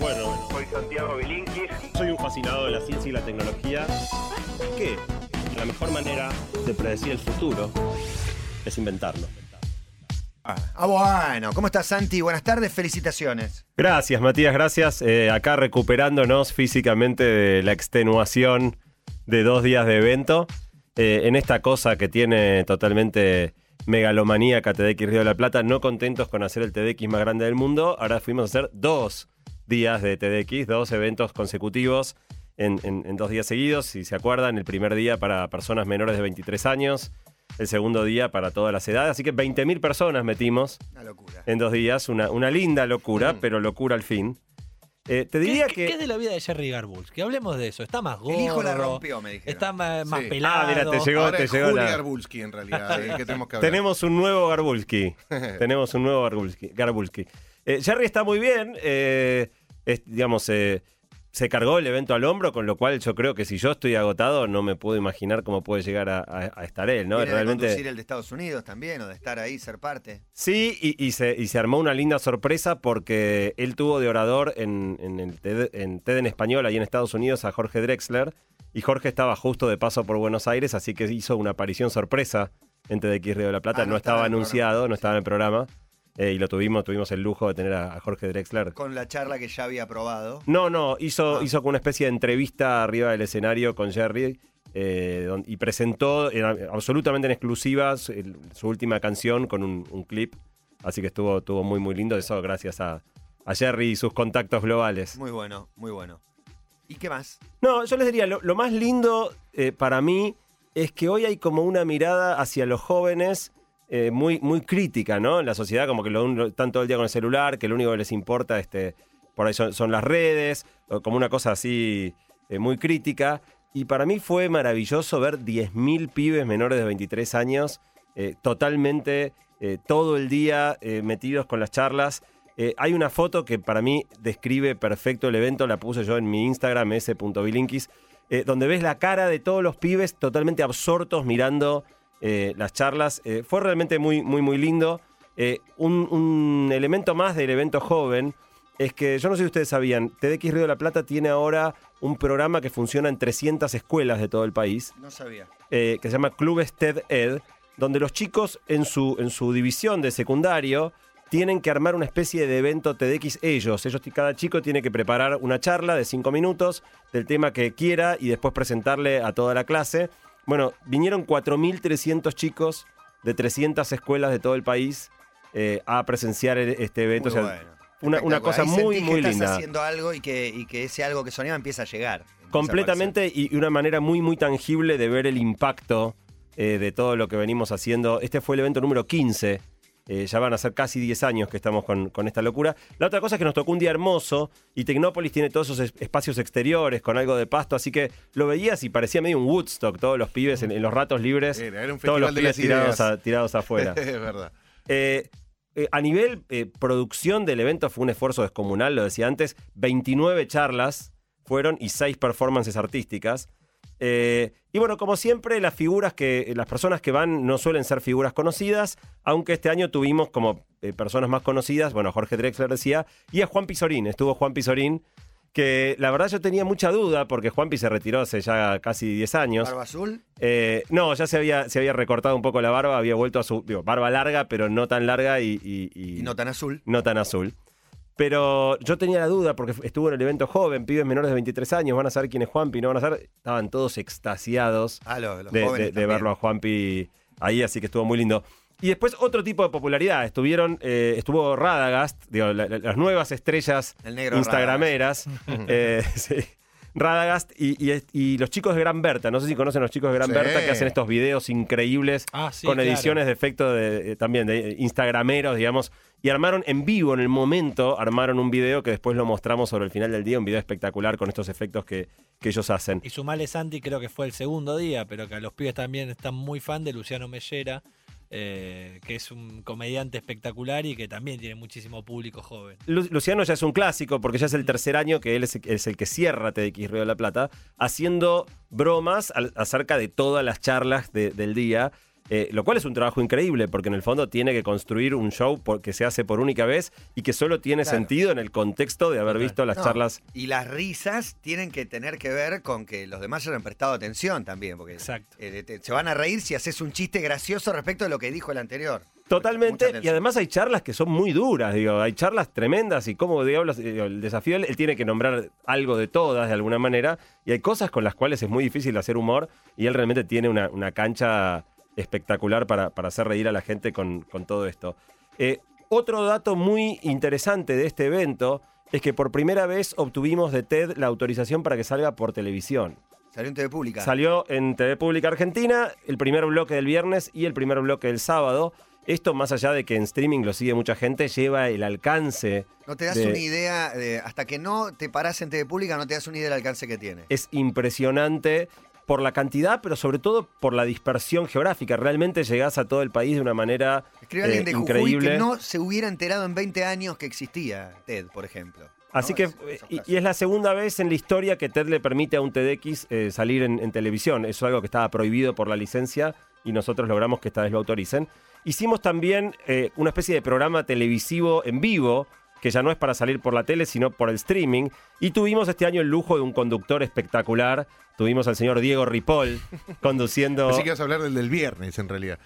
Bueno, Soy Santiago Bilinkis. soy un fascinado de la ciencia y la tecnología. Que la mejor manera de predecir el futuro es inventarlo. Ah, bueno. ¿Cómo estás, Santi? Buenas tardes, felicitaciones. Gracias, Matías, gracias. Eh, acá recuperándonos físicamente de la extenuación de dos días de evento. eh, en esta cosa que tiene totalmente megalomaníaca TDX Río de la Plata, no contentos con hacer el TDX más grande del mundo, ahora fuimos a hacer dos días de TDX, dos eventos consecutivos en, en- en dos días seguidos. Si se acuerdan, el primer día para personas menores de 23 años, el segundo día para todas las edades, así que 20.000 personas metimos Una locura. en dos días, una, una linda locura, pero locura al fin. Eh, te diría ¿Qué, que... qué es de la vida de Jerry Garbulz? Que hablemos de eso. Está más gordo. El hijo la rompió, me dijeron. Está más, más Sí. pelado. Ah, mira, te llegó, Ahora te es llegó Juli la- Garbulski, en realidad, el que tenemos que hablar. Tenemos un nuevo Garbulski. Tenemos un nuevo Garbulski. Garbulski. Eh, Jerry está muy bien. eh, es- digamos, eh, se cargó el evento al hombro, con lo cual yo creo que si yo estoy agotado, no me puedo imaginar cómo puede llegar a, a- a estar él, ¿no? ¿Viene de Realmente. el de Estados Unidos también o de estar ahí, ser parte? Sí, y, y se, y se armó una linda sorpresa porque él tuvo de orador en, en el TED, en TED en español, ahí en Estados Unidos, a Jorge Drexler. Y Jorge estaba justo de paso por Buenos Aires, así que hizo una aparición sorpresa en TEDx Río de la Plata. Ah, no no, estaba anunciado, programa. no estaba en el programa. Eh, y lo tuvimos, tuvimos el lujo de tener a, a Jorge Drexler. Con la charla que ya había aprobado. No, no, hizo, Ah. hizo como una especie de entrevista arriba del escenario con Jerry eh, don- y presentó absolutamente en exclusiva su, última canción con un, un clip. Así que estuvo, estuvo muy, muy lindo. Eso gracias a, a Jerry y sus contactos globales. Muy bueno, muy bueno. ¿Y qué más? No, yo les diría, lo, lo más lindo eh, para mí es que hoy hay como una mirada hacia los jóvenes eh, muy, muy crítica, ¿no? La sociedad, como que lo, están todo el día con el celular, que lo único que les importa este, por ahí son, las redes, como una cosa así eh, muy crítica. Y para mí fue maravilloso ver 10.000 pibes menores de 23 años eh, totalmente todo el día metidos con las charlas. Hay una foto que para mí describe perfecto el evento, la puse yo en mi Instagram, s.bilinkis, donde ves la cara de todos los pibes totalmente absortos mirando eh, las charlas. Eh, fue realmente muy, muy, muy lindo. Eh, un, un elemento más del evento joven es que yo no sé si ustedes sabían, TDX Río de la Plata tiene ahora un programa que funciona en 300 escuelas de todo el país No sabía. que se llama Clubes TED Ed, donde los chicos en su, en su división de secundario tienen que armar una especie de evento TEDx ellos. ellos. Cada chico tiene que preparar una charla de cinco minutos del tema que quiera y después presentarle a toda la clase. Bueno, vinieron 4.300 chicos de 300 escuelas de todo el país eh, a presenciar el- este evento. Muy O sea, bueno. una, cosa Ahí muy, que muy estás linda. haciendo algo y que, y que ese algo que soñaba empieza a llegar. empieza a Completamente y una manera muy, muy tangible de ver el impacto eh, de todo lo que venimos haciendo. Este fue el evento número 15. Eh, ya van a ser casi 10 años que estamos con, con esta locura. La otra cosa es que nos tocó un día hermoso y Tecnópolis tiene todos esos es- espacios exteriores con algo de pasto, así que lo veías y parecía medio un Woodstock, todos los pibes en, en los ratos libres, Era, era un todos los pibes tirados, a- tirados afuera. es verdad. Eh, eh, a nivel producción del evento fue un esfuerzo descomunal, lo decía antes, 29 charlas fueron y 6 performances artísticas. Eh, y bueno, como siempre, las figuras que, las personas que van no suelen ser figuras conocidas, aunque este año tuvimos como eh, personas más conocidas, bueno, Jorge Drexler decía, y a Juan Pizorín, estuvo Juan Pizorín, que la verdad yo tenía mucha duda porque Juanpi se retiró hace ya casi 10 años. ¿Barba azul? Eh, no, ya se había, se había recortado un poco la barba, había vuelto a su digo, barba larga, pero no tan larga y, y- y- Y no tan azul. no tan azul. Pero yo tenía la duda porque estuvo en el evento joven, pibes menores de 23 años, van a saber quién es Juanpi, no van a saber. Estaban todos extasiados Ah, los, los de, verlo a Juanpi ahí, así que estuvo muy lindo. Y después otro tipo de popularidad. Estuvieron, eh, estuvo Radagast, digo, la- la- las nuevas estrellas El negro instagrameras. eh, sí. Radagast y, y- y los chicos de Gran Berta. No sé si conocen a los chicos de Gran Sí. Berta que hacen estos videos increíbles Ah, sí, con claro. ediciones de efecto de, eh, también de instagrameros, digamos. Y armaron en vivo, en el momento, armaron un video que después lo mostramos sobre el final del día, un video espectacular con estos efectos que, que ellos hacen. Y sumale Santi, creo que fue el segundo día, pero que a los pibes también están muy fan de Luciano Mellera, eh, que es un comediante espectacular y que también tiene muchísimo público joven. Lu- Luciano ya es un clásico porque ya es el tercer año que él es, es el que cierra TDX Río de la Plata, haciendo bromas al- acerca de todas las charlas de- del día. Eh, lo cual es un trabajo increíble porque en el fondo tiene que construir un show que se hace por única vez y que solo tiene sentido en el contexto de haber visto las charlas. Y las risas tienen que tener que ver con que los demás hayan prestado atención también, porque Exacto. Eh, se van a reír si haces un chiste gracioso respecto de lo que dijo el anterior. Totalmente, y además hay charlas que son muy duras, digo, hay charlas tremendas y como diablos, el desafío él, tiene que nombrar algo de todas de alguna manera y hay cosas con las cuales es muy difícil hacer humor y él realmente tiene una, cancha espectacular para, hacer reír a la gente con, todo esto. Eh, otro dato muy interesante de este evento es que por primera vez obtuvimos de TED la autorización para que salga por televisión. Salió en TV Pública. Salió en TV Pública Argentina, el primer bloque del viernes y el primer bloque del sábado. Esto, más allá de que en streaming lo sigue mucha gente, lleva el alcance. No te das una idea, hasta que no te paras en TV Pública, no te das una idea del alcance que tiene. Es impresionante por la cantidad, pero sobre todo por la dispersión geográfica. Realmente llegás a todo el país de una manera Escribe alguien de increíble. que no se hubiera enterado en 20 años que existía TED, por ejemplo. Así que, y, es la segunda vez en la historia que TED le permite a un TEDx eh, salir en, televisión. Eso es algo que estaba prohibido por la licencia y nosotros logramos que esta vez lo autoricen. Hicimos también eh, una especie de programa televisivo en vivo, que ya no es para salir por la tele, sino por el streaming. Y tuvimos este año el lujo de un conductor espectacular Tuvimos al señor Diego Ripoll conduciendo. Así que vas a hablar del del viernes, en realidad.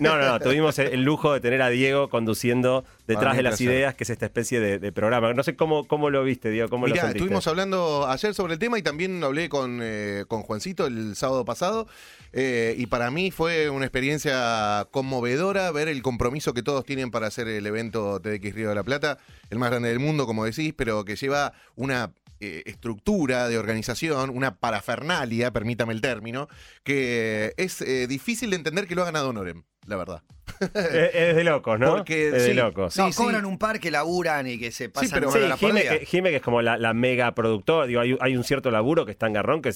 No, no, no. Tuvimos el lujo de tener a Diego conduciendo detrás de las ideas, que es esta especie de, programa. No sé cómo, cómo lo viste, Diego. ¿Cómo Mirá, lo estuvimos hablando ayer sobre el tema y también hablé con, eh, con Juancito el sábado pasado. Eh, y para mí fue una experiencia conmovedora ver el compromiso que todos tienen para hacer el evento TDX Río de la Plata, el más grande del mundo, como decís, pero que lleva una eh, estructura de organización, una parafernalia, permítame el término, que es eh, difícil de entender que lo hagan ad honorem, la verdad. Es, de locos, ¿no? Porque, es de locos. No, cobran un par que laburan y que se pasan sí, pero, la Jime, que, Jime, que es como la, mega productora, digo, hay, un cierto laburo que está en garrón que,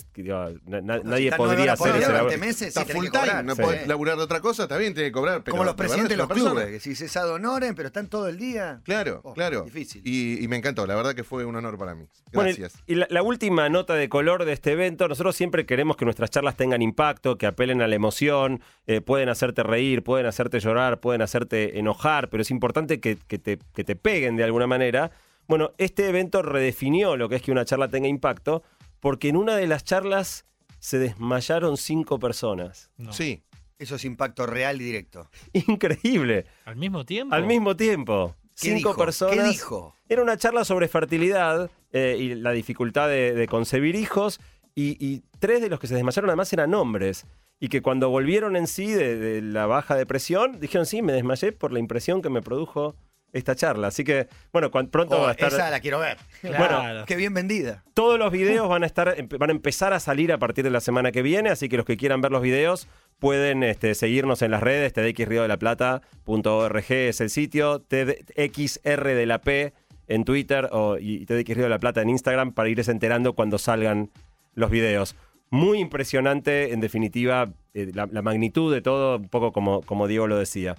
nadie podría hacer ese laburo. Meses, está full time, no puedes laburar de otra cosa, está bien, tiene que cobrar. como los presidentes de los clubes, que si se ad honorem, pero están todo el día. Claro, oh, claro. Difícil. Y, me encantó, la verdad que fue un honor para mí. Gracias. y la, última nota de color de este evento, nosotros siempre queremos que nuestras charlas tengan impacto, que apelen a la emoción, eh, pueden hacerte reír, pueden hacerte llorar, pueden hacerte enojar, pero es importante que, te, peguen de alguna manera. Bueno, este evento redefinió lo que es que una charla tenga impacto, porque en una de las charlas se desmayaron cinco personas. Sí. Eso es impacto real y directo. Increíble. ¿Al mismo tiempo? Al mismo tiempo. cinco personas. ¿Qué dijo? Era una charla sobre fertilidad eh, y la dificultad de, concebir hijos. y, tres de los que se desmayaron además eran hombres y que cuando volvieron en sí de, la baja depresión, dijeron, sí, me desmayé por la impresión que me produjo esta charla. Así que, bueno, pronto va a estar... Esa la quiero ver. Bueno, qué bien vendida. Todos los videos van a, estar, van a empezar a salir a partir de la semana que viene, así que los que quieran ver los videos pueden este, seguirnos en las redes, tdxriodelaplata.org es el sitio, tdxr de la P en Twitter o, y TDX de la Plata en Instagram para irse enterando cuando salgan los videos muy impresionante, en definitiva, eh, la, magnitud de todo, un poco como, como Diego lo decía.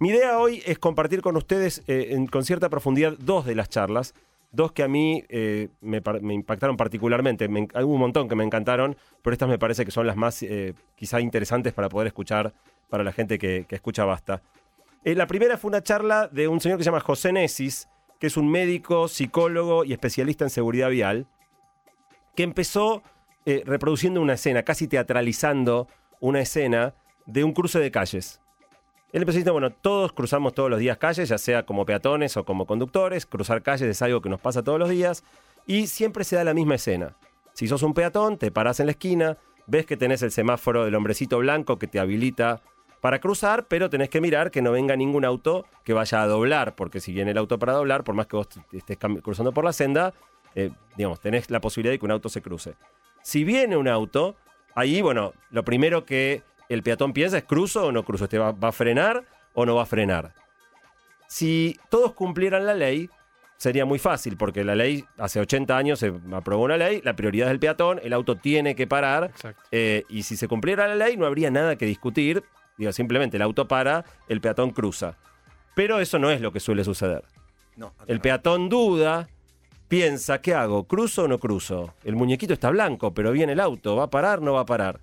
Mi idea hoy es compartir con ustedes eh, con cierta profundidad dos de las charlas, dos que a mí eh, me, impactaron particularmente. Me, hubo un montón que me encantaron, pero estas me parece que son las más quizá interesantes para poder escuchar para la gente que, que escucha Basta. la primera fue una charla de un señor que se llama José Nesis, que es un médico, psicólogo y especialista en seguridad vial, que empezó eh, reproduciendo una escena, casi teatralizando una escena de un cruce de calles. Él empezó diciendo, bueno, todos cruzamos todos los días calles, ya sea como peatones o como conductores, cruzar calles es algo que nos pasa todos los días y siempre se da la misma escena. Si sos un peatón, te paras en la esquina, ves que tenés el semáforo del hombrecito blanco que te habilita para cruzar, pero tenés que mirar que no venga ningún auto que vaya a doblar, porque si viene el auto para doblar, por más que vos estés cruzando por la senda, eh, digamos, tenés la posibilidad de que un auto se cruce. Si viene un auto, ahí, bueno, lo primero que el peatón piensa es cruzo o no cruzo. ¿Este va, a frenar o no va a frenar? Si todos cumplieran la ley, sería muy fácil, porque la ley, hace 80 años se aprobó una ley, la prioridad es el peatón, el auto tiene que parar, eh, y si se cumpliera la ley no habría nada que discutir, digo, simplemente el auto para, el peatón cruza. Pero eso no es lo que suele suceder. No, el peatón duda, piensa, ¿qué hago? ¿Cruzo o no cruzo? El muñequito está blanco, pero viene el auto, ¿va a parar o no va a parar?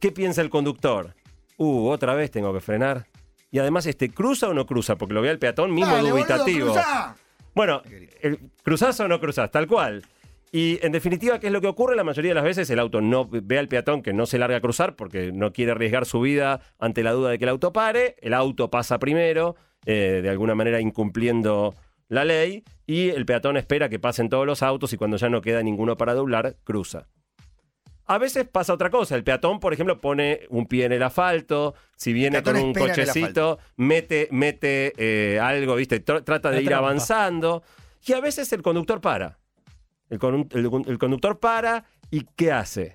¿Qué piensa el conductor? uh, otra vez tengo que frenar. Y además, este, ¿cruza o no cruza? Porque lo ve al peatón mismo Dale, boludo, dubitativo. cruzá. Bueno, el- ¿cruzás o no cruzás? Tal cual. Y en definitiva, ¿qué es lo que ocurre? La mayoría de las veces el auto no ve al peatón que no se larga a cruzar porque no quiere arriesgar su vida ante la duda de que el auto pare. El auto pasa primero, eh, de alguna manera incumpliendo la ley, y el peatón espera que pasen todos los autos y cuando ya no queda ninguno para doblar, cruza. A veces pasa otra cosa. El peatón, por ejemplo, pone un pie en el asfalto. Si viene con un cochecito, mete, mete eh, algo, ¿viste? Tr- trata de La ir trampa. avanzando. Y a veces el conductor para. El, con- el- el conductor para y ¿qué hace?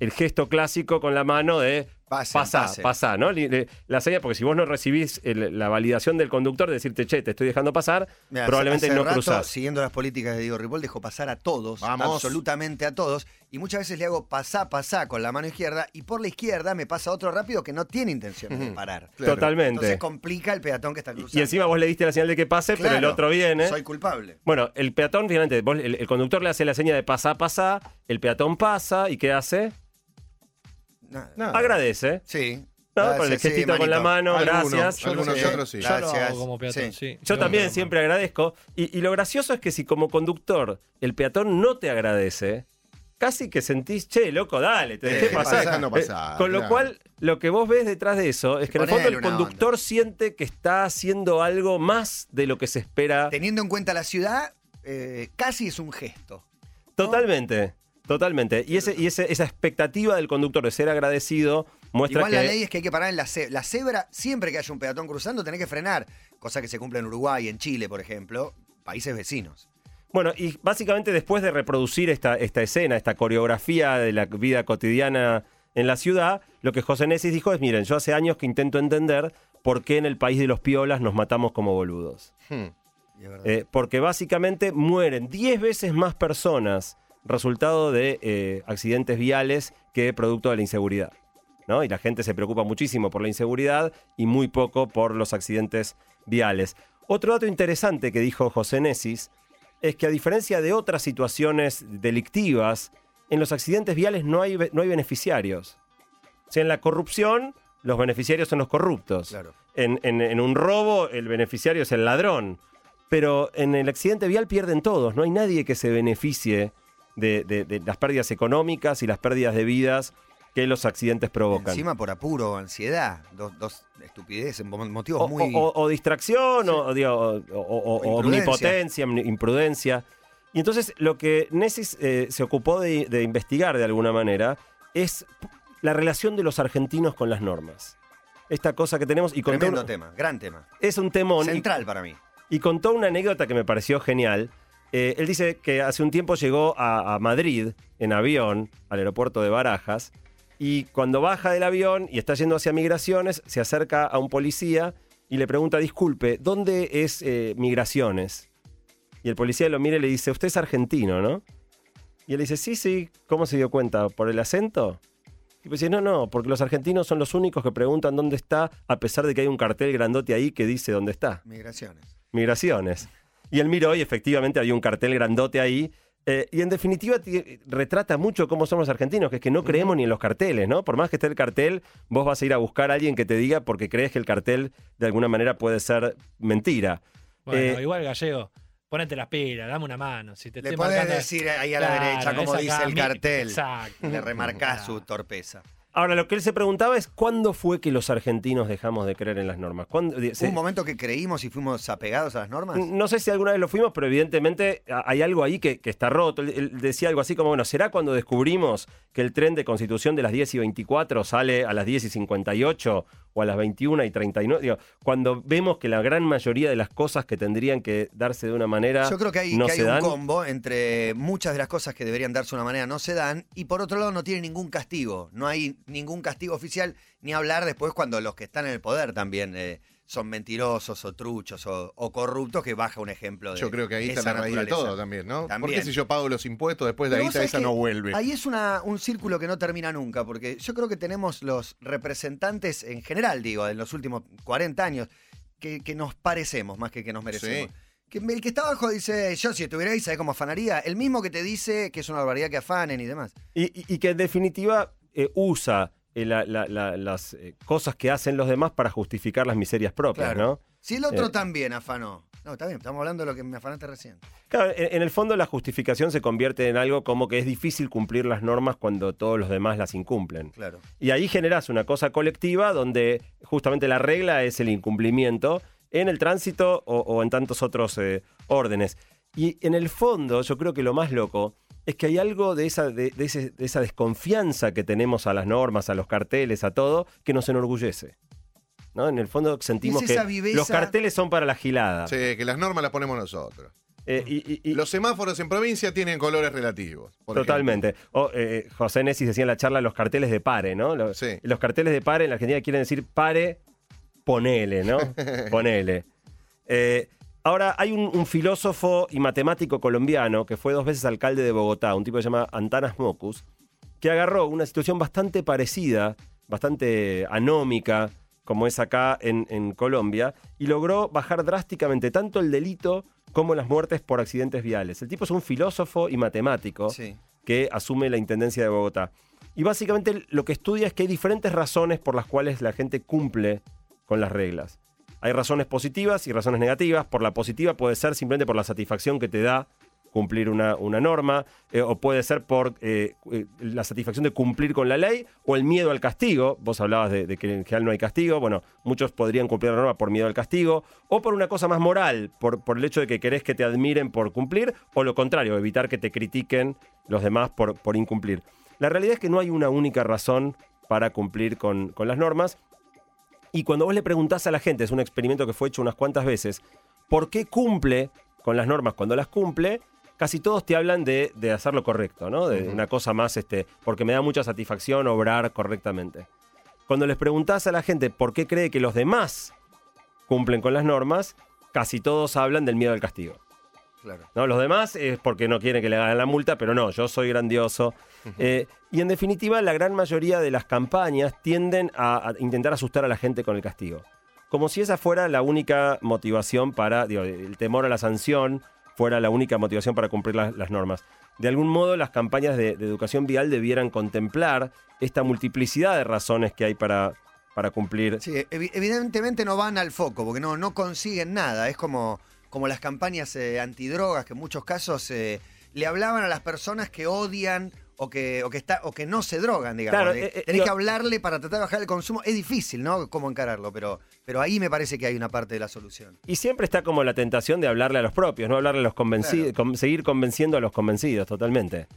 El gesto clásico con la mano de Pase, pasá, pase. pasá, ¿no? La señal, porque si vos no recibís el- la validación del conductor de decirte, che, te estoy dejando pasar, Mirá, probablemente hace no rato, cruzás. Siguiendo las políticas de Diego Ripoll, dejo pasar a todos, Vamos. absolutamente a todos. Y muchas veces le hago pasá, pasá con la mano izquierda y por la izquierda me pasa otro rápido que no tiene intención de parar. Claro. Entonces Totalmente. complica el peatón que está Y, cruzando. y encima vos le diste la señal de que pase, pero el otro viene. Soy culpable. Bueno, el peatón, finalmente, vos- el, el conductor le hace la señal de pasá, pasá, el peatón pasa y ¿qué hace? Nada. Nada. Agradece. Sí. ¿no? Gracias, Con el sí, gestito con la mano, Algunos, gracias. algunos Sí. y otros sí. Yo lo Gracias. hago como peatón, Sí. sí. Yo No, también no, no. siempre agradezco. Y, y lo gracioso es que si como conductor el peatón no te agradece, casi que sentís, che, loco, dale, te dejé ¿qué pasar. pasa? No pasa, Eh, con lo cual, lo que vos ves detrás de eso es que en el fondo el conductor siente que está haciendo algo más de lo que se espera. Teniendo en cuenta la ciudad, eh, casi es un gesto. Totalmente, totalmente. Y, ese, y ese- esa expectativa del conductor de ser agradecido muestra Igual que... la ley es que hay que parar en la cebra. La cebra, siempre que haya un peatón cruzando, tenés que frenar. Cosa que se cumple en Uruguay, en Chile, por ejemplo, países vecinos. Bueno, y básicamente después de reproducir esta, esta escena, esta coreografía de la vida cotidiana en la ciudad, lo que José Nesis dijo es, miren, yo hace años que intento entender por qué en el país de los piolas nos matamos como boludos. Hmm. Eh, porque básicamente mueren 10 veces más personas resultado de eh, accidentes viales que producto de la inseguridad. ¿no? Y la gente se preocupa muchísimo por la inseguridad y muy poco por los accidentes viales. Otro dato interesante que dijo José Nesis es que a diferencia de otras situaciones delictivas, en los accidentes viales no hay, no hay beneficiarios. O sea, en la corrupción, los beneficiarios son los corruptos. Claro. En, en- en un robo, el beneficiario es el ladrón. Pero en el accidente vial pierden todos. No hay nadie que se beneficie de, de- de las pérdidas económicas y las pérdidas de vidas que los accidentes provocan. Encima por apuro ansiedad. Dos, dos estupideces, mo- motivos o, muy. o- o distracción, o, digo, o- omnipotencia, omni- imprudencia. Y entonces lo que Nessis eh, se ocupó de, de investigar de alguna manera es la relación de los argentinos con las normas. Esta cosa que tenemos y Tremendo tema, gran tema. es un temón. y- Central para mí. y contó una anécdota que me pareció genial. Eh, él dice que hace un tiempo llegó a, a Madrid en avión, al aeropuerto de Barajas, y cuando baja del avión y está yendo hacia migraciones, se acerca a un policía y le pregunta, disculpe, ¿dónde es eh, migraciones? Y el policía lo mira y le dice, usted es argentino, ¿no? Y él dice, sí, sí, ¿cómo se dio cuenta? ¿Por el acento? Y pues dice, no, no, porque los argentinos son los únicos que preguntan dónde está, a pesar de que hay un cartel grandote ahí que dice dónde está Migraciones. migraciones. Y él miró y efectivamente había un cartel grandote ahí. eh, y en definitiva ti- retrata mucho cómo somos los argentinos, que es que no creemos ni en los carteles, ¿no? Por más que esté el cartel, vos vas a ir a buscar a alguien que te diga porque crees que el cartel de alguna manera puede ser mentira. Bueno, Eh, igual gallego, ponete las pilas, dame una mano. Si te Le estoy podés marcando- decir ahí a la Claro, derecha, como dice acá, el mi- cartel. Exacto. Le remarcás su torpeza. Ahora, lo que él se preguntaba es cuándo fue que los argentinos dejamos de creer en las normas. ¿Cuándo- ¿Hubo se- un momento que creímos y fuimos apegados a las normas? No sé si alguna vez lo fuimos, pero evidentemente hay algo ahí que, que está roto. Él decía algo así como, bueno, ¿será cuando descubrimos que el tren de constitución de las 10 y 24 sale a las 10 y 58 o a las 21 y 39? Digo, cuando vemos que la gran mayoría de las cosas que tendrían que darse de una manera Yo creo que hay, no que hay se un dan. combo entre muchas de las cosas que deberían darse de una manera no se dan y por otro lado no tiene ningún castigo. No hay ningún castigo oficial ni hablar después cuando los que están en el poder también eh, son mentirosos o truchos o, o corruptos que baja un ejemplo de Yo creo que ahí está la raíz de todo también, ¿no? ¿Por También. qué si yo pago los impuestos después de ahí esa no vuelve? Ahí es una, un círculo que no termina nunca, porque yo creo que tenemos los representantes en general, digo, en los últimos 40 años, que, que nos parecemos más que que nos merecemos. Sí. Que el que está abajo dice, yo si estuviera ahí, ¿sabés cómo afanaría? El mismo que te dice que es una barbaridad que afanen y demás. Y, y- y que en definitiva eh, usa la- la- la- las eh, cosas que hacen los demás para justificar las miserias propias, Claro. ¿no? Si el otro Eh. también afanó. No, está bien, estamos hablando de lo que me afanaste recién. Claro, en, en el fondo la justificación se convierte en algo como que es difícil cumplir las normas cuando todos los demás las incumplen. Claro. Y ahí generas una cosa colectiva donde justamente la regla es el incumplimiento en el tránsito o, o en tantos otros eh, órdenes. Y en el fondo, yo creo que lo más loco es que hay algo de esa, de, de ese- de esa desconfianza que tenemos a las normas, a los carteles, a todo, que nos enorgullece. ¿no? En el fondo sentimos esa que viveza- los carteles son para la gilada. Sí, que las normas las ponemos nosotros. Eh, y- y- y- Los semáforos en provincia tienen colores relativos. por Totalmente. O, eh, José Nessis decía en la charla los carteles de pare, ¿no? Los, Sí. los carteles de pare en la Argentina quieren decir pare, ponele, ¿no? ponele. Eh, ahora, hay un, un filósofo y matemático colombiano que fue dos veces alcalde de Bogotá, un tipo que se llama Antanas Mocus, que agarró una situación bastante parecida, bastante anómica, como es acá en, en Colombia, y logró bajar drásticamente tanto el delito como las muertes por accidentes viales. El tipo es un filósofo y matemático Sí. que asume la Intendencia de Bogotá. Y básicamente lo que estudia es que hay diferentes razones por las cuales la gente cumple con las reglas. Hay razones positivas y razones negativas. Por la positiva puede ser simplemente por la satisfacción que te da cumplir una, una norma, eh, o puede ser por eh, eh, la satisfacción de cumplir con la ley o el miedo al castigo. Vos hablabas de, que en general no hay castigo. Bueno, muchos podrían cumplir la norma por miedo al castigo, o por una cosa más moral, por, por el hecho de que querés que te admiren por cumplir, o lo contrario, evitar que te critiquen los demás por, por incumplir. La realidad es que no hay una única razón para cumplir con, con las normas. Y cuando vos le preguntás a la gente, es un experimento que fue hecho unas cuantas veces, ¿por qué cumple con las normas cuando las cumple? Casi todos te hablan de, de hacer lo correcto, ¿no? De una cosa más, este, porque me da mucha satisfacción obrar correctamente. Cuando les preguntás a la gente por qué cree que los demás cumplen con las normas, casi todos hablan del miedo al castigo. Claro. ¿no? Los demás es porque no quieren que le hagan la multa, pero no, yo soy grandioso. Eh, y en definitiva, la gran mayoría de las campañas tienden a, a intentar asustar a la gente con el castigo. Como si esa fuera la única motivación para, digo, el temor a la sanción fuera la única motivación para cumplir las, las normas. De algún modo, las campañas de, de educación vial debieran contemplar esta multiplicidad de razones que hay para, para cumplir. Sí, evi- evidentemente no van al foco, porque no, no consiguen nada. Es como, como las campañas eh, antidrogas, que en muchos casos eh, le hablaban a las personas que odian o que, o que, está, o que no se drogan, digamos. Claro, eh, Tenés que hablarle para tratar de bajar el consumo. Es difícil, ¿no? Cómo encararlo, pero, pero ahí me parece que hay una parte de la solución. Y siempre está como la tentación de hablarle a los propios, no hablarle a los convencidos, seguir convenciendo a los convencidos, totalmente.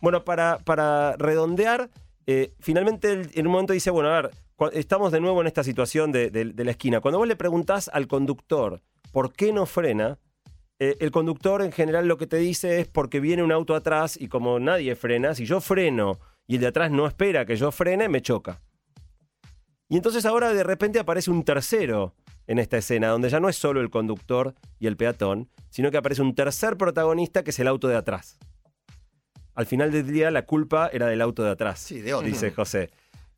Bueno, para, para redondear, eh, finalmente él en un momento dice, bueno, a ver, estamos de nuevo en esta situación de, de- de la esquina. Cuando vos le preguntás al conductor por qué no frena, eh, el conductor en general lo que te dice es porque viene un auto atrás y como nadie frena, si yo freno y el de atrás no espera que yo frene, me choca. Y entonces ahora de repente aparece un tercero en esta escena, donde ya no es solo el conductor y el peatón, sino que aparece un tercer protagonista que es el auto de atrás. Al final del día la culpa era del auto de atrás, Sí, de otro. dice José.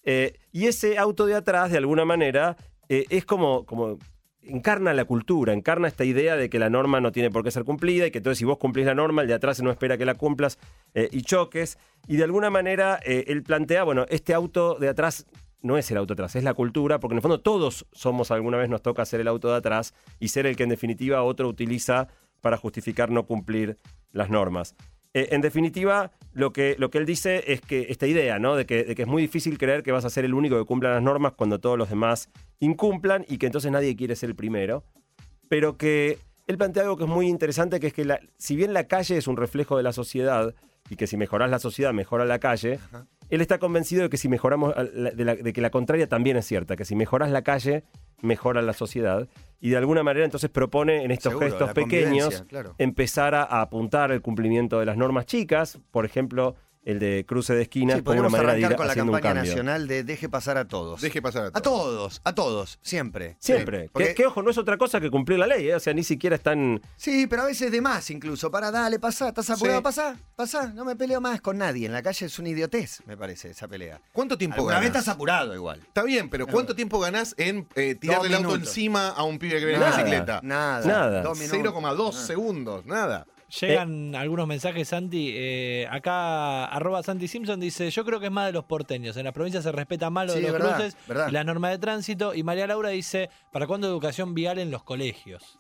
Eh, y ese auto de atrás, de alguna manera, eh, es como, como encarna la cultura, encarna esta idea de que la norma no tiene por qué ser cumplida y que entonces si vos cumplís la norma, el de atrás no espera que la cumplas eh, y choques. Y de alguna manera eh, él plantea, bueno, este auto de atrás no es el auto de atrás, es la cultura, porque en el fondo todos somos, alguna vez nos toca ser el auto de atrás y ser el que en definitiva otro utiliza para justificar no cumplir las normas. Eh, en definitiva, lo que, lo que él dice es que esta idea, ¿no? De que, de que es muy difícil creer que vas a ser el único que cumpla las normas cuando todos los demás incumplan y que entonces nadie quiere ser el primero. Pero que él plantea algo que es muy interesante, que es que la- si bien la calle es un reflejo de la sociedad y que si mejorás la sociedad, mejora la calle, Ajá. él está convencido de que si mejoramos, la- de que la contraria también es cierta, que si mejoras la calle, mejora la sociedad. Y de alguna manera entonces propone en estos Seguro, gestos pequeños claro. empezar a, a apuntar el cumplimiento de las normas chicas, por ejemplo, el de cruce de esquinas Sí, como una podríamos manera de ir arrancar con la campaña cambio. nacional de deje pasar a todos. Deje pasar a A todos. todos, a todos, siempre. Siempre. Sí, porque- que, que, ojo, no es otra cosa que cumplir la ley, ¿eh? o sea, ni siquiera están... Sí, pero a veces de más incluso. Para, dale, pasá, estás apurado, Sí. pasá, pasá. No me peleo más con nadie. En la calle es una idiotez, me parece, esa pelea. ¿Cuánto tiempo Alguna vez ganás? estás apurado igual. Está bien, pero ¿cuánto tiempo ganás en eh, tirarle el auto encima a un pibe que viene en bicicleta? Nada. Nada. Dos minutos. 0,2 Nada. segundos, nada. Llegan algunos mensajes, Santi. eh, acá, arroba Santi Simpson dice: Yo creo que es más de los porteños. En la provincia se respeta más lo Sí, de los verdad, cruces verdad. y las normas de tránsito. Y María Laura dice: ¿Para cuándo educación vial en los colegios?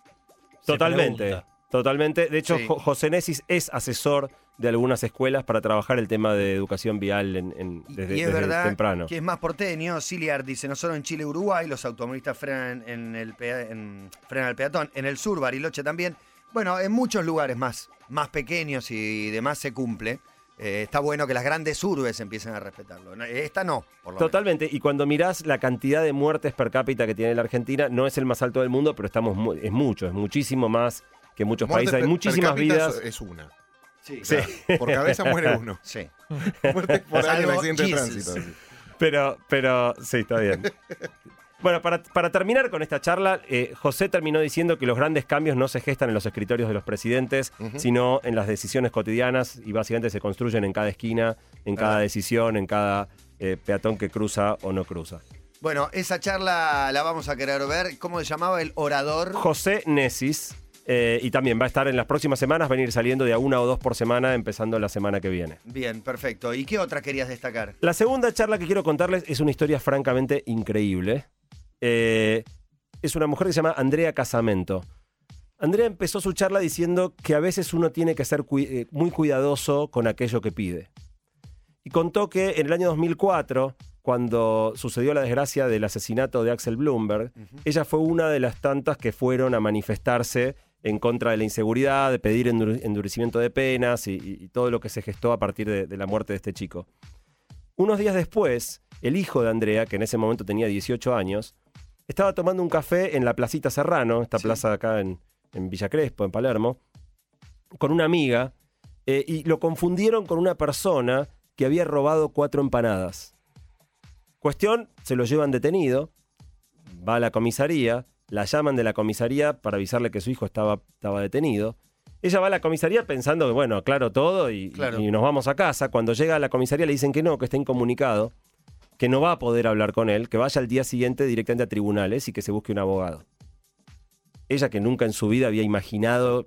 Se Totalmente. pregunta. Totalmente. De hecho, Sí. José Nesis es asesor de algunas escuelas para trabajar el tema de educación vial en- en- Y- desde, y es desde verdad temprano. que es más porteño. Siliar dice, no solo en Chile y Uruguay, los automovilistas frenan, en el frenan al peatón. En el sur, Bariloche también. Bueno, en muchos lugares más, más pequeños y demás se cumple. Eh, está bueno que las grandes urbes empiecen a respetarlo. Esta no, por lo menos. Totalmente. Y cuando mirás la cantidad de muertes per cápita que tiene la Argentina, no es el más alto del mundo, pero estamos mu- es mucho, es muchísimo más que muchos Muerte países. Hay muchísimas vidas. Es una. Sí, Sí. Por cabeza muere uno. sí. Muerte por año en accidente de tránsito. Pero, pero, sí, está bien. Bueno, para, para terminar con esta charla, eh, José terminó diciendo que los grandes cambios no se gestan en los escritorios de los presidentes, sino en las decisiones cotidianas y básicamente se construyen en cada esquina, en cada Ah. decisión, en cada eh, peatón que cruza o no cruza. Bueno, esa charla la vamos a querer ver. ¿Cómo se llamaba el orador? José Nesis, eh, y también va a estar en las próximas semanas, va a ir saliendo de a una o dos por semana, empezando la semana que viene. Bien, perfecto. ¿Y qué otra querías destacar? La segunda charla que quiero contarles es una historia francamente increíble. Eh, es una mujer que se llama Andrea Casamento. Andrea empezó su charla diciendo que a veces uno tiene que ser eh, muy cuidadoso con aquello que pide. Y contó que en el año 2004, cuando sucedió la desgracia del asesinato de Axel Bloomberg, ella fue una de las tantas que fueron a manifestarse en contra de la inseguridad, de pedir endur- endurecimiento de penas y, y- y todo lo que se gestó a partir de- de la muerte de este chico. Unos días después, el hijo de Andrea, que en ese momento tenía 18 años, estaba tomando un café en la Placita Serrano, esta Sí. plaza acá en, en Villa Crespo, en Palermo, con una amiga, eh, y lo confundieron con una persona que había robado cuatro empanadas. Cuestión, se lo llevan detenido, va a la comisaría, la llaman de la comisaría para avisarle que su hijo estaba, estaba detenido. Ella va a la comisaría pensando que, bueno, aclaro todo y, Claro. y nos vamos a casa. Cuando llega a la comisaría le dicen que no, que está incomunicado, que no va a poder hablar con él, que vaya al día siguiente directamente a tribunales y que se busque un abogado. Ella que nunca en su vida había imaginado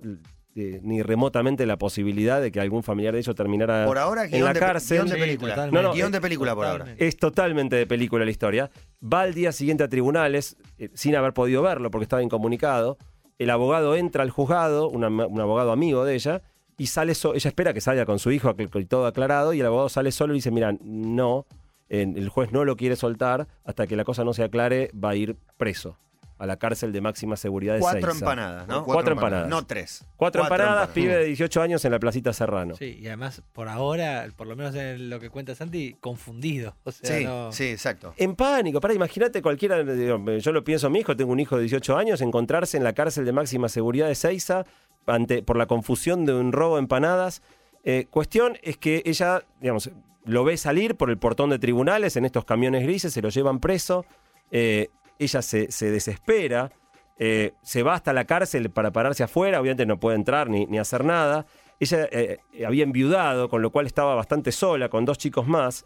eh, ni remotamente la posibilidad de que algún familiar de ellos terminara Por ahora, en la de, cárcel. guion de película. No, no, guion eh, de película por ahora. Es totalmente de película la historia. Va al día siguiente a tribunales eh, sin haber podido verlo porque estaba incomunicado. El abogado entra al juzgado, un abogado amigo de ella, y sale ella espera que salga con su hijo con todo aclarado y el abogado sale solo y dice, mira, no, el juez no lo quiere soltar, hasta que la cosa no se aclare va a ir preso a la cárcel de máxima seguridad de Cuatro Seiza. empanadas, ¿no? Cuatro Cuatro empanadas. No tres. Cuatro, empanadas, empanadas. pibe de 18 años en la placita Serrano. Sí, y además, por ahora, por lo menos en lo que cuenta Santi, confundido. O sea, Sí, no- sí, exacto. En pánico, para imagínate cualquiera, yo lo pienso a mi hijo, tengo un hijo de 18 años, encontrarse en la cárcel de máxima seguridad de Seiza ante, por la confusión de un robo de empanadas. Eh, cuestión es que ella, digamos, lo ve salir por el portón de tribunales en estos camiones grises, se lo llevan preso, eh, ella se, se desespera, eh, se va hasta la cárcel para pararse afuera, obviamente no puede entrar ni, ni hacer nada. Ella eh, había enviudado, con lo cual estaba bastante sola, con dos chicos más.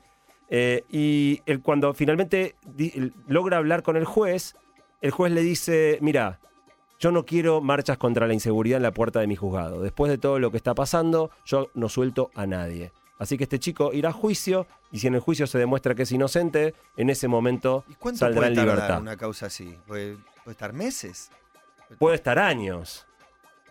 Eh, y cuando finalmente logra hablar con el juez, el juez le dice, mira, yo no quiero marchas contra la inseguridad en la puerta de mi juzgado. Después de todo lo que está pasando, yo no suelto a nadie. Así que este chico irá a juicio y si en el juicio se demuestra que es inocente, en ese momento ¿Y cuánto saldrá puede en tardar libertad. una causa así? ¿Puede, puede estar meses? Puede estar años.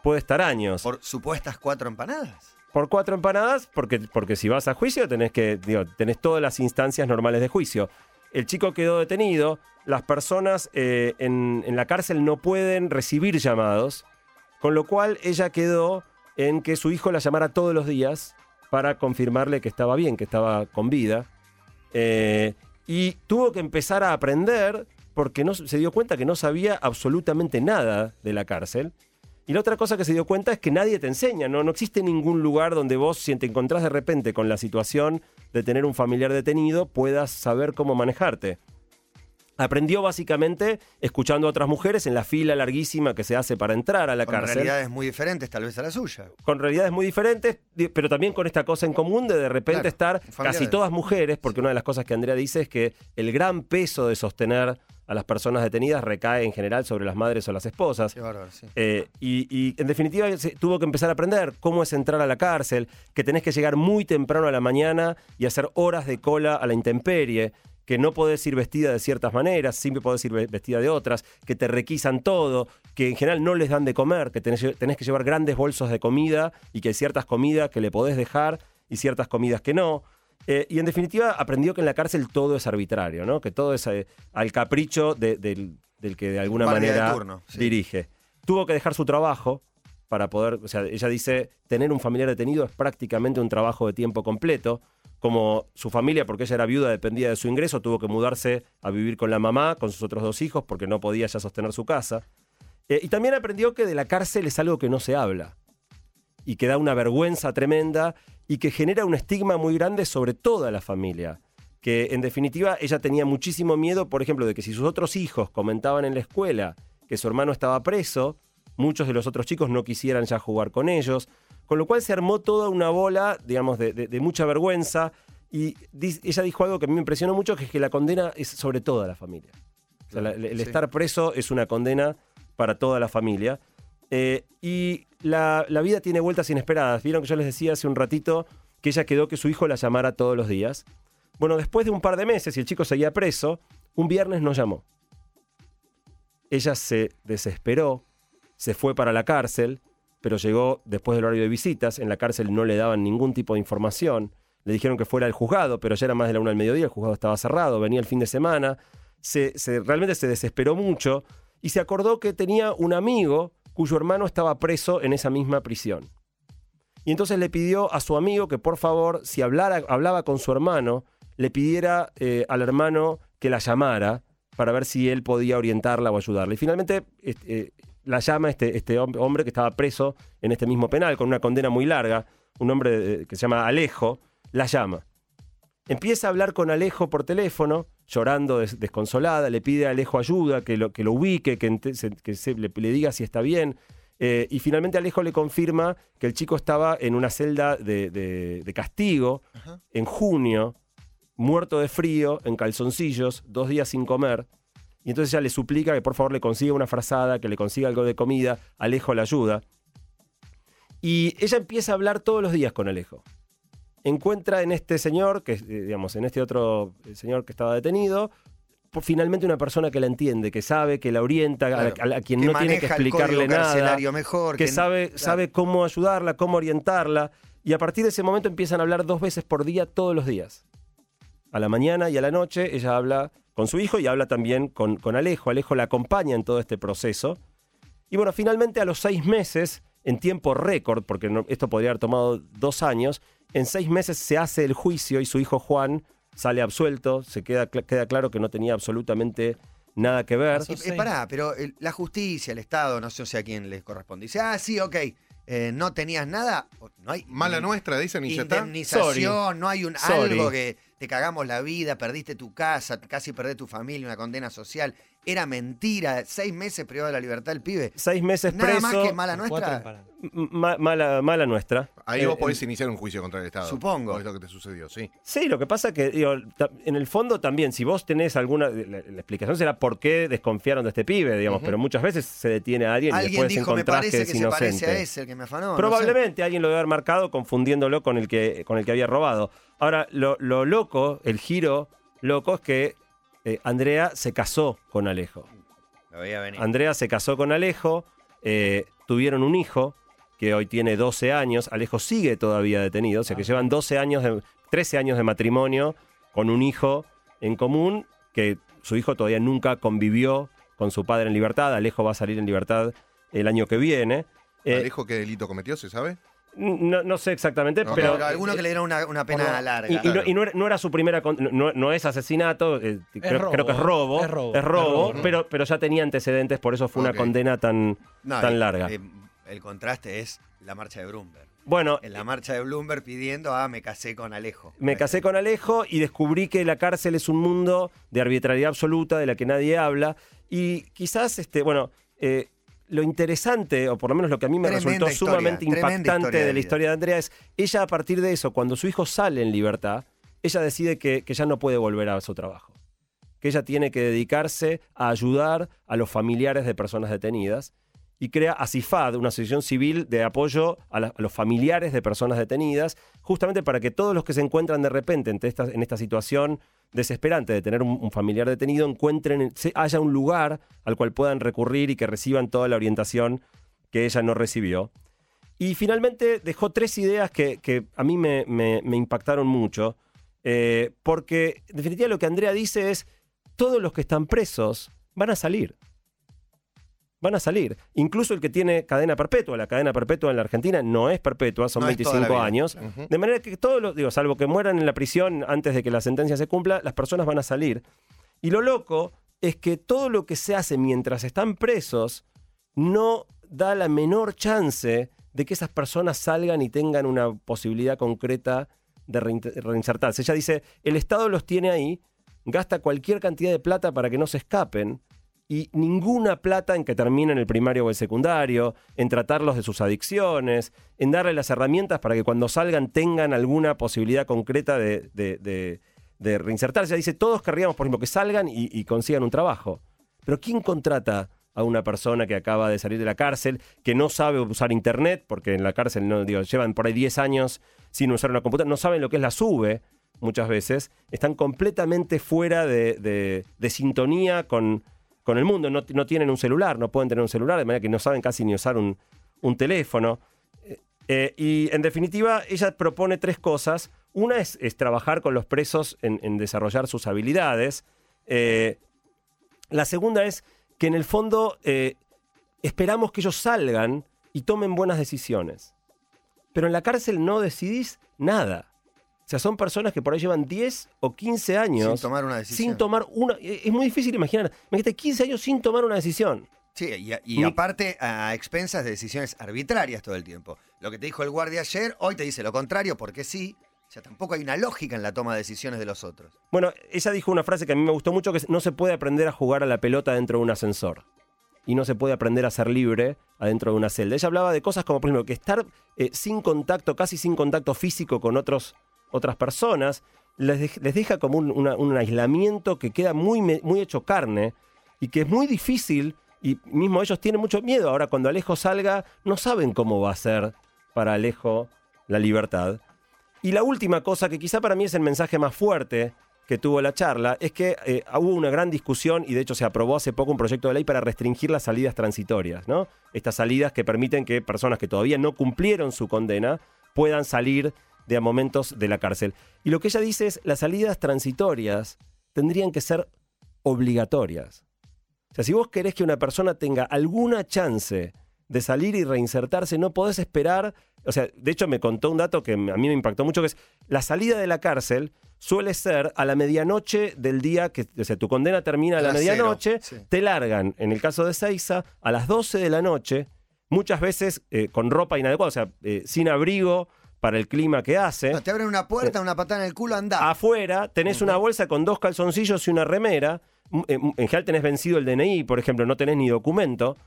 Puede estar años. ¿Por supuestas cuatro empanadas? por cuatro empanadas, porque, porque si vas a juicio tenés que, digo, tenés todas las instancias normales de juicio. El chico quedó detenido, las personas eh, en, en la cárcel no pueden recibir llamados, con lo cual ella quedó en que su hijo la llamara todos los días para confirmarle que estaba bien, que estaba con vida. Eh, y tuvo que empezar a aprender porque no, se dio cuenta que no sabía absolutamente nada de la cárcel. Y la otra cosa que se dio cuenta es que nadie te enseña, ¿no? No existe ningún lugar donde vos, si te encontrás de repente con la situación de tener un familiar detenido, puedas saber cómo manejarte. Aprendió básicamente escuchando a otras mujeres en la fila larguísima que se hace para entrar a la Con cárcel. realidades muy diferentes, tal vez a la suya. con realidades muy diferentes, di- pero también con esta cosa en común de de repente Claro, estar casi todas mujeres, porque una de las cosas que Andrea dice es que el gran peso de sostener a las personas detenidas recae en general sobre las madres o las esposas. Qué bárbaro, sí. Eh, y, y, en definitiva tuvo que empezar a aprender cómo es entrar a la cárcel, que tenés que llegar muy temprano a la mañana y hacer horas de cola a la intemperie, que no podés ir vestida de ciertas maneras, siempre podés ir ve- vestida de otras, que te requisan todo, que en general no les dan de comer, que tenés, tenés que llevar grandes bolsos de comida y que hay ciertas comidas que le podés dejar y ciertas comidas que no. Eh, y en definitiva aprendió que en la cárcel todo es arbitrario, ¿no? que todo es eh, al capricho de- del, del que de alguna Guardia de manera turno, sí. dirige. Tuvo que dejar su trabajo para poder, o sea, ella dice, tener un familiar detenido es prácticamente un trabajo de tiempo completo. Como su familia, porque ella era viuda, dependía de su ingreso, tuvo que mudarse a vivir con la mamá, con sus otros dos hijos, porque no podía ya sostener su casa. Eh, y también aprendió que de la cárcel es algo que no se habla y que da una vergüenza tremenda y que genera un estigma muy grande sobre toda la familia. Que en definitiva ella tenía muchísimo miedo, por ejemplo, de que si sus otros hijos comentaban en la escuela que su hermano estaba preso, muchos de los otros chicos no quisieran ya jugar con ellos, con lo cual se armó toda una bola, digamos, de, de- de mucha vergüenza. Y di- ella dijo algo que a mí me impresionó mucho, que es que la condena es sobre toda la familia. O sea, la- el Sí. estar preso es una condena para toda la familia. Eh, y la, la vida tiene vueltas inesperadas. Vieron que yo les decía hace un ratito que ella quedó que su hijo la llamara todos los días. Bueno, después de un par de meses y el chico seguía preso, un viernes nos llamó. Ella se desesperó, se fue para la cárcel, pero llegó después del horario de visitas. En la cárcel no le daban ningún tipo de información. Le dijeron que fuera al juzgado, pero ya era más de la una del mediodía, el juzgado estaba cerrado, venía el fin de semana. Se, realmente se desesperó mucho y se acordó que tenía un amigo cuyo hermano estaba preso en esa misma prisión. Y entonces le pidió a su amigo que por favor, si hablara, hablaba con su hermano, le pidiera eh, al hermano que la llamara para ver si él podía orientarla o ayudarla. Y finalmente este, eh, la llama este, este hom- hombre que estaba preso en este mismo penal con una condena muy larga, un hombre eh, que se llama Alejo, la llama. Empieza a hablar con Alejo por teléfono, llorando des- desconsolada, le pide a Alejo ayuda, que lo, que lo ubique, que, que se- le, le diga si está bien. Eh, y finalmente Alejo le confirma que el chico estaba en una celda de, de- de castigo en junio, muerto de frío, en calzoncillos, dos días sin comer. Y entonces ella le suplica que por favor le consiga una frazada, que le consiga algo de comida. Alejo la ayuda. Y ella empieza a hablar todos los días con Alejo. Encuentra en este señor, que eh, digamos, en este otro señor que estaba detenido, finalmente una persona que la entiende, que sabe, que la orienta, a la- quien no tiene que explicarle nada mejor. que sabe, claro. sabe cómo ayudarla, cómo orientarla. Y a partir de ese momento empiezan a hablar dos veces por día, todos los días. A la mañana y a la noche ella habla con su hijo y habla también con, con Alejo. Alejo la acompaña en todo este proceso. Y bueno, finalmente a los seis meses, en tiempo récord, porque no- esto podría haber tomado dos años, en seis meses se hace el juicio y su hijo Juan sale absuelto. Se queda, cl- queda claro que no tenía absolutamente nada que ver. Y, eh, pará, pero el- la justicia, el Estado, no sé, o sea, a quién le corresponde. Dice, ah, sí, ok, eh, no tenías nada, no hay Mala nuestra, dicen, y ya está. indemnización, no hay un Sorry. algo que te cagamos la vida, perdiste tu casa, casi perdés tu familia, una condena social. Era mentira, seis meses privado de la libertad el pibe. Seis meses Nada preso. más que mala nuestra. ma- mala, mala nuestra. Ahí Eh, vos eh, podés iniciar un juicio contra el Estado. Supongo. Por lo que te sucedió, sí. Sí, lo que pasa es que, digo, en el fondo también, si vos tenés alguna. La, la explicación será por qué desconfiaron de este pibe, digamos, pero muchas veces se detiene a alguien, y Alguien después dijo, me encontrás que parece es que se parece a inocente. ese, el que me afanó. no sé. Probablemente alguien lo debe haber marcado confundiéndolo con el que, con el que había robado. Ahora, lo, lo loco, el giro loco es que eh, Andrea se casó con Alejo. Lo veía venir. Andrea se casó con Alejo, eh, tuvieron un hijo que hoy tiene 12 años. Alejo sigue todavía detenido, o sea que llevan 12 años, de, 13 años de matrimonio con un hijo en común que su hijo todavía nunca convivió con su padre en libertad. Alejo va a salir en libertad el año que viene. Eh, Alejo, ¿qué delito cometió? ¿Se sabe? No, no sé exactamente, No, pero... Pero alguno que le dieron una, una pena larga. Y, y no, y no era, no era su primera. con- No, no es asesinato, eh, creo, robo, creo que es robo. es robo, es robo, es robo. pero, pero ya tenía antecedentes, por eso fue una condena tan, No, tan y- larga. eh, el contraste es la marcha de Bloomberg. Bueno, En la marcha de Bloomberg pidiendo, ah, me casé con Alejo. me casé con Alejo y descubrí que la cárcel es un mundo de arbitrariedad absoluta de la que nadie habla. Y quizás, este, bueno, eh, lo interesante, o por lo menos lo que a mí me Tremenda resultó historia, sumamente impactante de de la historia de Andrea es, ella a partir de eso, cuando su hijo sale en libertad, ella decide que, que ya no puede volver a su trabajo. Que ella tiene que dedicarse a ayudar a los familiares de personas detenidas y crea ASIFAD, una asociación civil de apoyo a, la- a los familiares de personas detenidas, justamente para que todos los que se encuentran de repente en esta, en esta situación desesperante de tener un, familiar detenido encuentren, haya un lugar al cual puedan recurrir y que reciban toda la orientación que ella no recibió. Y finalmente dejó tres ideas que, que a mí me, me- me impactaron mucho, eh, porque en definitiva lo que Andrea dice es, todos los que están presos van a salir van a salir. Incluso el que tiene cadena perpetua. La cadena perpetua en la Argentina no es perpetua, son No es toda la 25 vida. años. De manera que todos los, digo, salvo que mueran en la prisión antes de que la sentencia se cumpla, las personas van a salir. Y lo loco es que todo lo que se hace mientras están presos no da la menor chance de que esas personas salgan y tengan una posibilidad concreta de rein- reinsertarse. Ella dice, el Estado los tiene ahí, gasta cualquier cantidad de plata para que no se escapen y ninguna plata en que terminen el primario o el secundario, en tratarlos de sus adicciones, en darle las herramientas para que cuando salgan tengan alguna posibilidad concreta de, de- de- reinsertarse. Dice, todos querríamos, por ejemplo, que salgan y, consigan un trabajo. Pero ¿quién contrata a una persona que acaba de salir de la cárcel, que no sabe usar internet, porque en la cárcel no, digo, llevan por ahí 10 años sin usar una computadora, no saben lo que es la SUBE muchas veces, están completamente fuera de sintonía con, con el mundo, no, no tienen un celular, no pueden tener un celular, de manera que no saben casi ni usar un, un teléfono. Eh, eh, y en definitiva, ella propone tres cosas. Una es, trabajar con los presos en, desarrollar sus habilidades. Eh, la segunda es que en el fondo esperamos que ellos salgan y tomen buenas decisiones. Pero en la cárcel no decidís nada. O sea, son personas que por ahí llevan 10 o 15 años Sin tomar una decisión. sin tomar una... eh, Es muy difícil imaginar. Imagínate 15 años sin tomar una decisión. Sí, y, aparte a expensas de decisiones arbitrarias todo el tiempo. Lo que te dijo el guardia ayer, hoy te dice lo contrario porque sí. O sea, tampoco hay una lógica en la toma de decisiones de los otros. Bueno, ella dijo una frase que a mí me gustó mucho, que es, no se puede aprender a jugar a la pelota dentro de un ascensor. Y no se puede aprender a ser libre adentro de una celda. Ella hablaba de cosas como, por ejemplo, que estar eh, sin contacto, casi sin contacto físico con otros, otras personas, les, dej- les deja como un, aislamiento que queda muy, muy hecho carne y que es muy difícil. Y mismo ellos tienen mucho miedo. Ahora, cuando Alejo salga, no saben cómo va a ser para Alejo la libertad. Y la última cosa, que quizá para mí es el mensaje más fuerte que tuvo la charla, es que eh, hubo una gran discusión y de hecho se aprobó hace poco un proyecto de ley para restringir las salidas transitorias, ¿no? Estas salidas que permiten que personas que todavía no cumplieron su condena puedan salir de a momentos de la cárcel. Y lo que ella dice es, las salidas transitorias tendrían que ser obligatorias. O sea, si vos querés que una persona tenga alguna chance de salir y reinsertarse, no podés esperar. O sea, de hecho me contó un dato que a mí me impactó mucho, que es la salida de la cárcel suele ser a la medianoche del día que, o sea, tu condena termina a la medianoche, sí. te largan, en el caso de Seiza, a las 12 de la noche, muchas veces eh, con ropa inadecuada, o sea, eh, sin abrigo para el clima que hace. No, te abren una puerta, una patada en el culo, anda. Afuera tenés una bolsa con dos calzoncillos y una remera. M- eh, En general tenés vencido el DNI, por ejemplo, no tenés ni documento.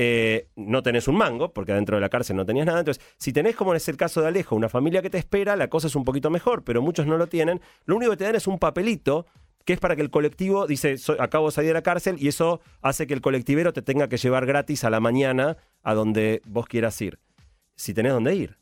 Eh, no tenés un mango, porque adentro de la cárcel no tenías nada. Entonces, si tenés, como es el caso de Alejo, una familia que te espera, la cosa es un poquito mejor, pero muchos no lo tienen. Lo único que te dan es un papelito que es para que el colectivo dice, "Soy- acabo de salir de la cárcel, y eso hace que el colectivero te tenga que llevar gratis a la mañana a donde vos quieras ir. Si tenés dónde ir.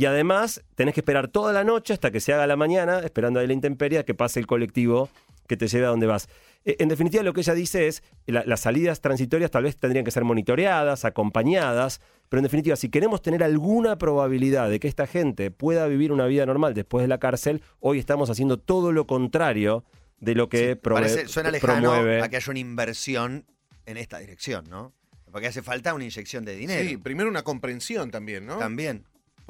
Y además tenés que esperar toda la noche hasta que se haga la mañana, esperando ahí la intemperie, a que pase el colectivo que te lleve a donde vas. Eh, En definitiva, lo que ella dice es, la- las salidas transitorias tal vez tendrían que ser monitoreadas, acompañadas, pero en definitiva, si queremos tener alguna probabilidad de que esta gente pueda vivir una vida normal después de la cárcel, hoy estamos haciendo todo lo contrario de lo que prove- Parece, suena lejano promueve. a que haya una inversión en esta dirección, ¿no? Porque hace falta una inyección de dinero. Sí, primero una comprensión también, ¿no? También.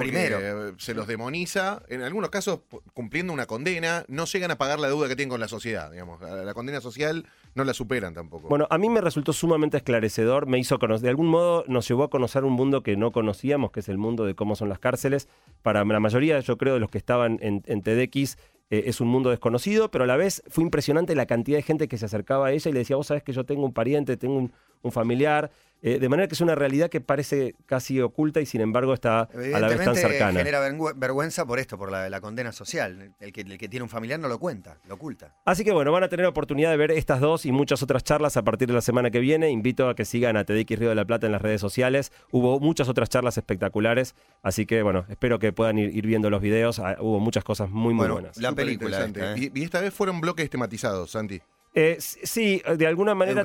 Primero. se los demoniza, en algunos casos cumpliendo una condena, no llegan a pagar la deuda que tienen con la sociedad, digamos. La, condena social no la superan tampoco. Bueno, a mí me resultó sumamente esclarecedor, me hizo conocer, de algún modo nos llevó a conocer un mundo que no conocíamos, que es el mundo de cómo son las cárceles. Para la mayoría, yo creo, de los que estaban en, en TEDx, eh, es un mundo desconocido, pero a la vez fue impresionante la cantidad de gente que se acercaba a ella y le decía, vos sabés que yo tengo un pariente, tengo un, un familiar, eh, de manera que es una realidad que parece casi oculta y sin embargo está a la vez tan Evidentemente cercana. genera vergü- vergüenza por esto, por la, la condena social. El que, el que tiene un familiar no lo cuenta, lo oculta. Así que bueno, van a tener oportunidad de ver estas dos y muchas otras charlas a partir de la semana que viene. Invito a que sigan a TEDx Río de la Plata en las redes sociales. Hubo muchas otras charlas espectaculares, así que bueno, espero que puedan ir, ir viendo los videos. Ah, Hubo muchas cosas muy, muy Bueno, buenas. la película esta, ¿eh? y, y esta vez fueron bloques tematizados, Santi. Eh, sí, de alguna manera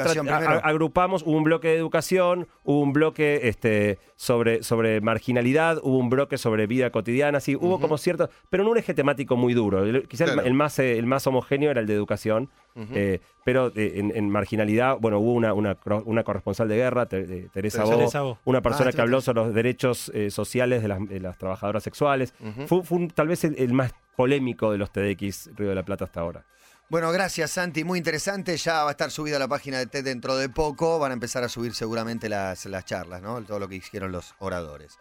agrupamos, hubo un bloque de educación, hubo un bloque este, sobre, sobre marginalidad, hubo un bloque sobre vida cotidiana, sí, hubo como cierto, pero en un eje temático muy duro. El- Quizás Claro. el, más, eh, el más homogéneo era el de educación, eh, pero eh, en, en marginalidad, bueno, hubo una, una, una corresponsal de guerra, Te- eh, Teresa Teresa Bo, Teresa Bo. una persona Ah, que habló sobre los derechos eh, sociales de las, de las trabajadoras sexuales. Fue, fue un- tal vez el, el más polémico de los TEDx Río de la Plata hasta ahora. Bueno, gracias Santi, muy interesante. Ya va a estar subida la página de TED dentro de poco. Van a empezar a subir seguramente las, las charlas, ¿no? Todo lo que hicieron los oradores.